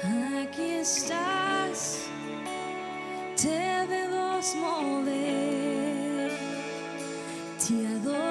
Aquí estás, te debemos mover, te adoro.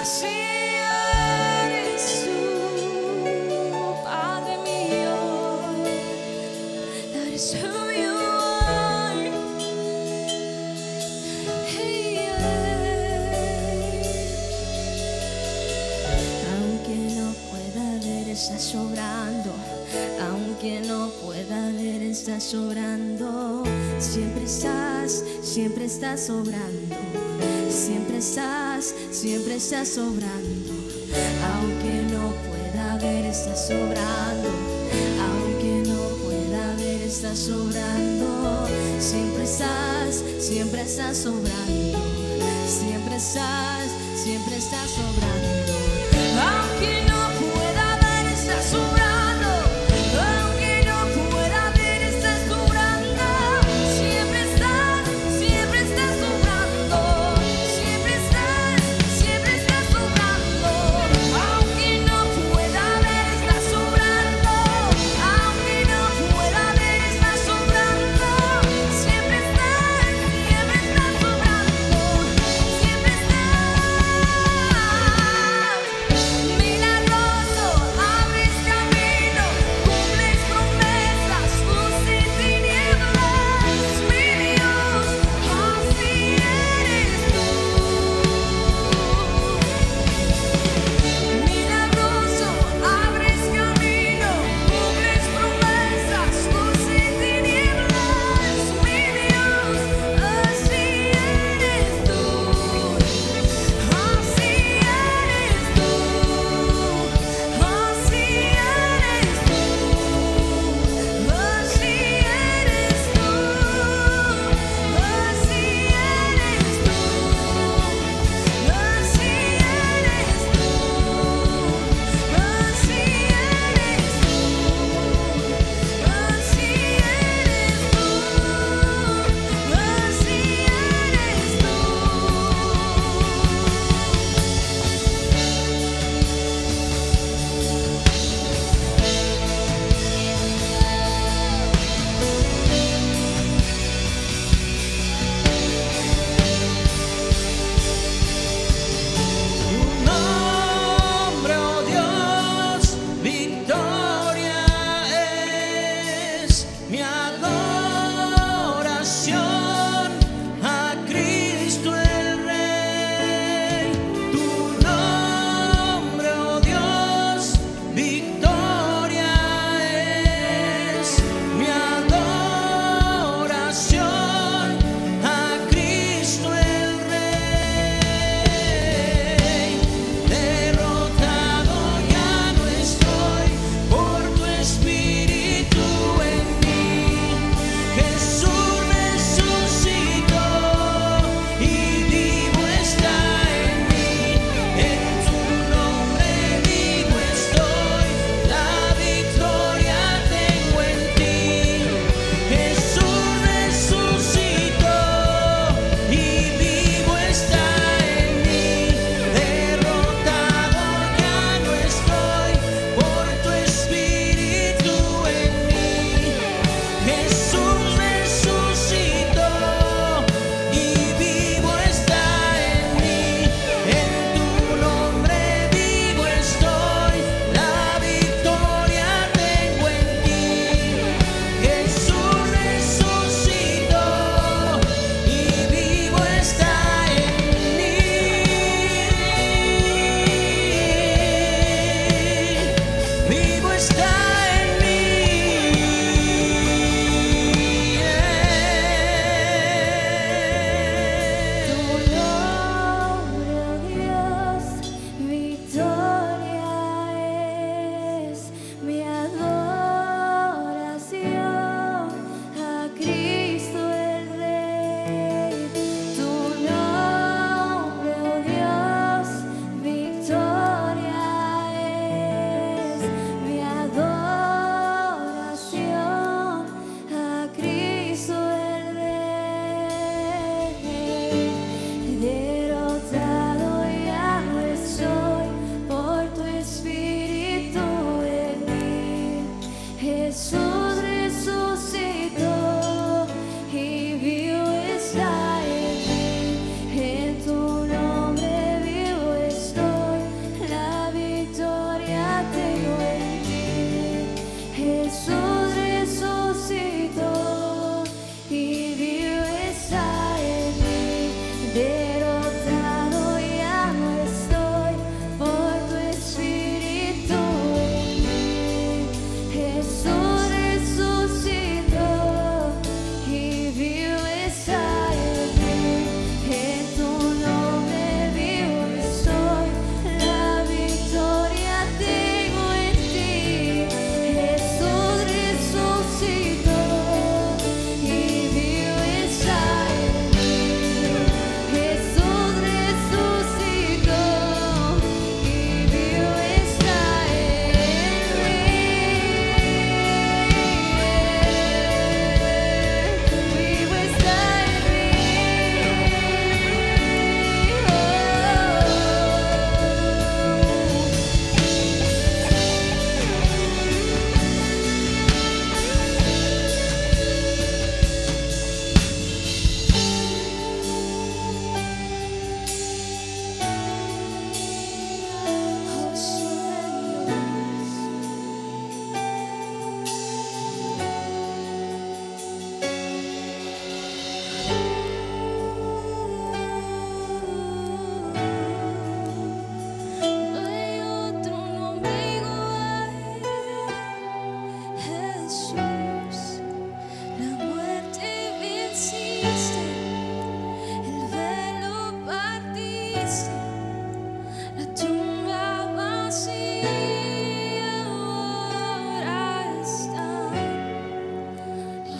Así es, Padre mío, that is who you are. Aunque no pueda ver, estás sobrando. Aunque no pueda ver, estás sobrando. Siempre estás, siempre estás sobrando. Siempre estás siempre está sobrando, aunque no pueda ver, está sobrando, aunque no pueda ver, está sobrando, siempre estás, siempre estás sobrando, siempre estás, siempre estás sobrando.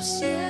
谢谢。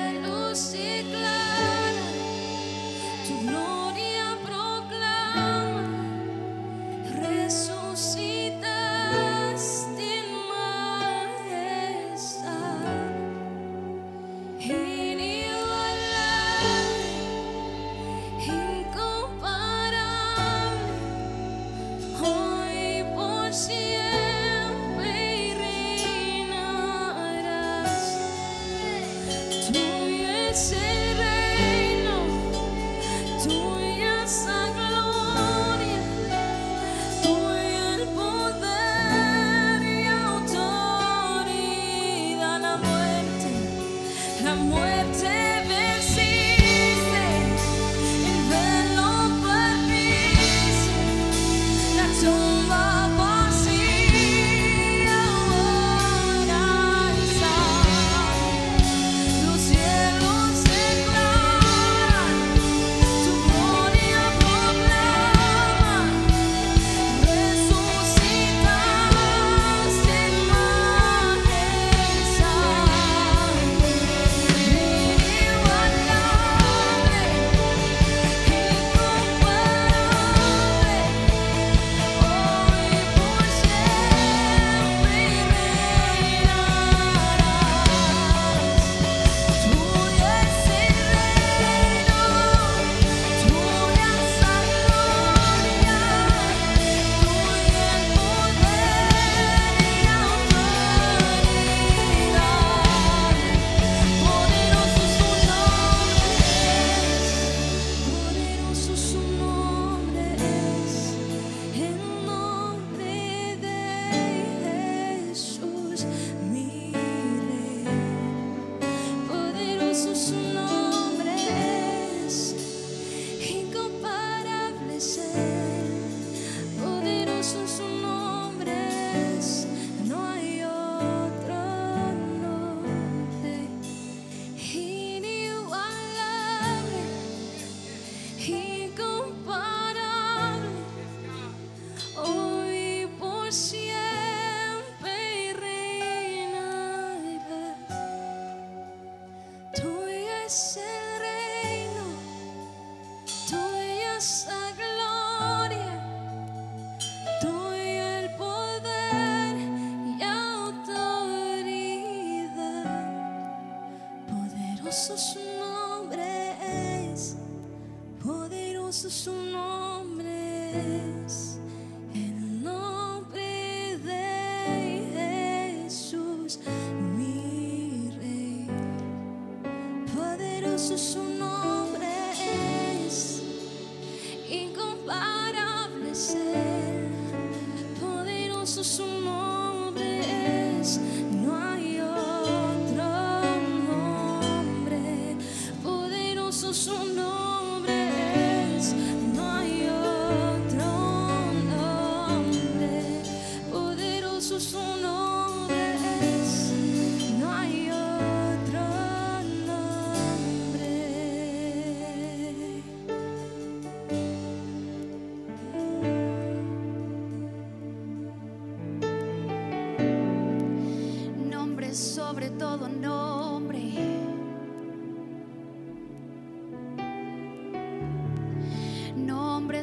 places.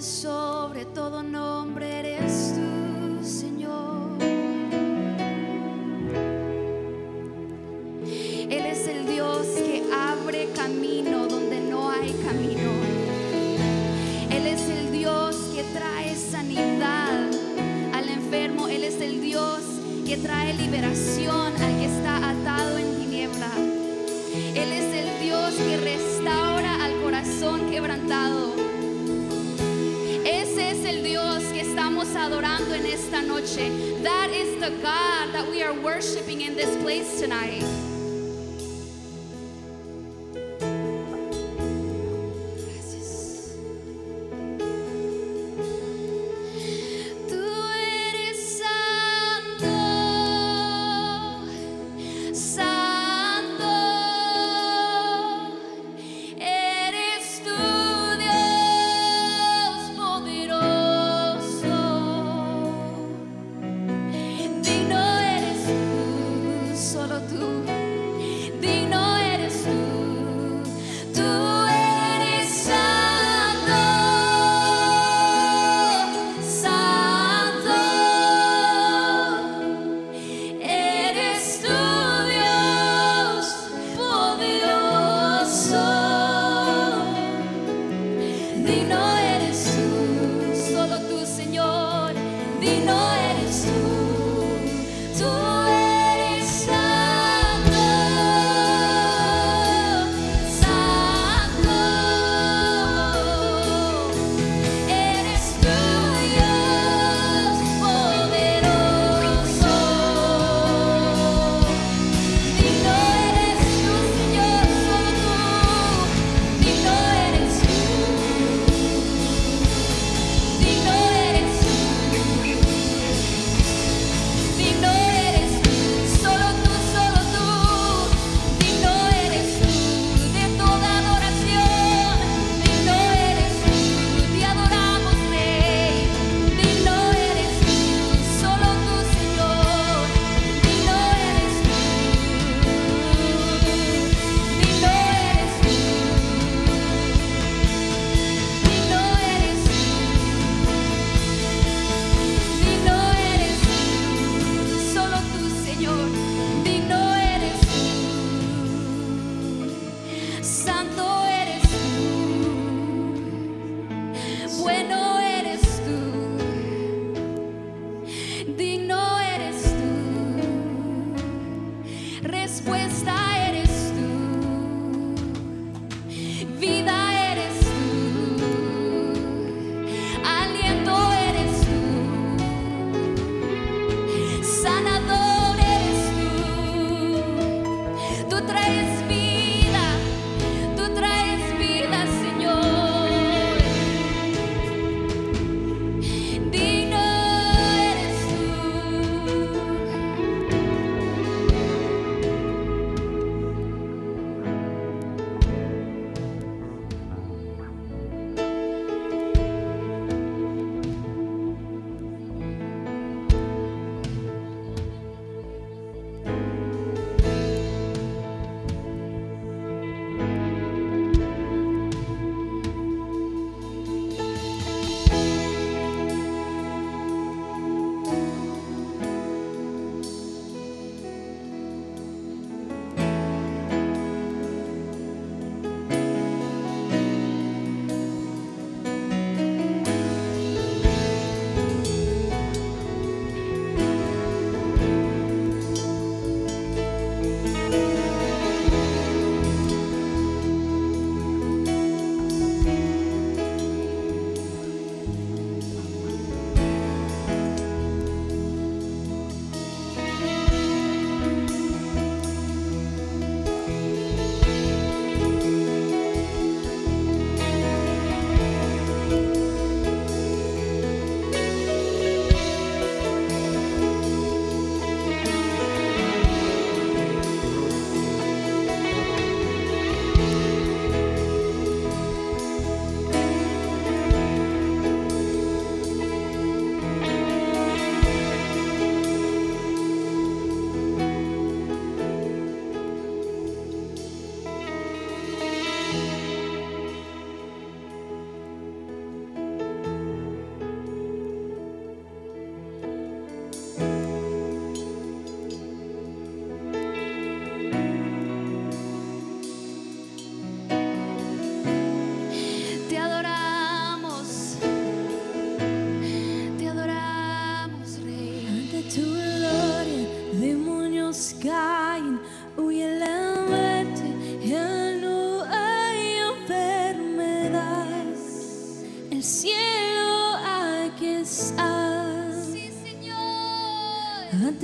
sobre todo nombre eres tú, Señor. Él es el Dios que abre camino donde no hay camino. Él es el Dios que trae sanidad al enfermo. Él es el Dios que trae liberación al que está atado en tiniebla. Él es el Dios que restaura al corazón quebrantado. adorando en esta noche. That is the God that we are worshiping in this place tonight. be know.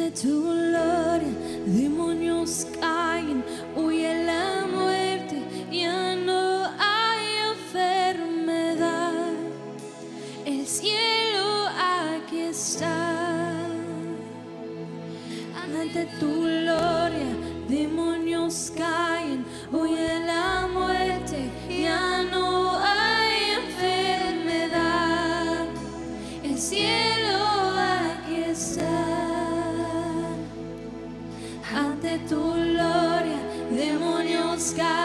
Triste tu gloria, demonios caen, huye la muerte, ya no hay enfermedad. El cielo aquí está. Ante tu gloria, demonios caen. tu gloria, demonios caen.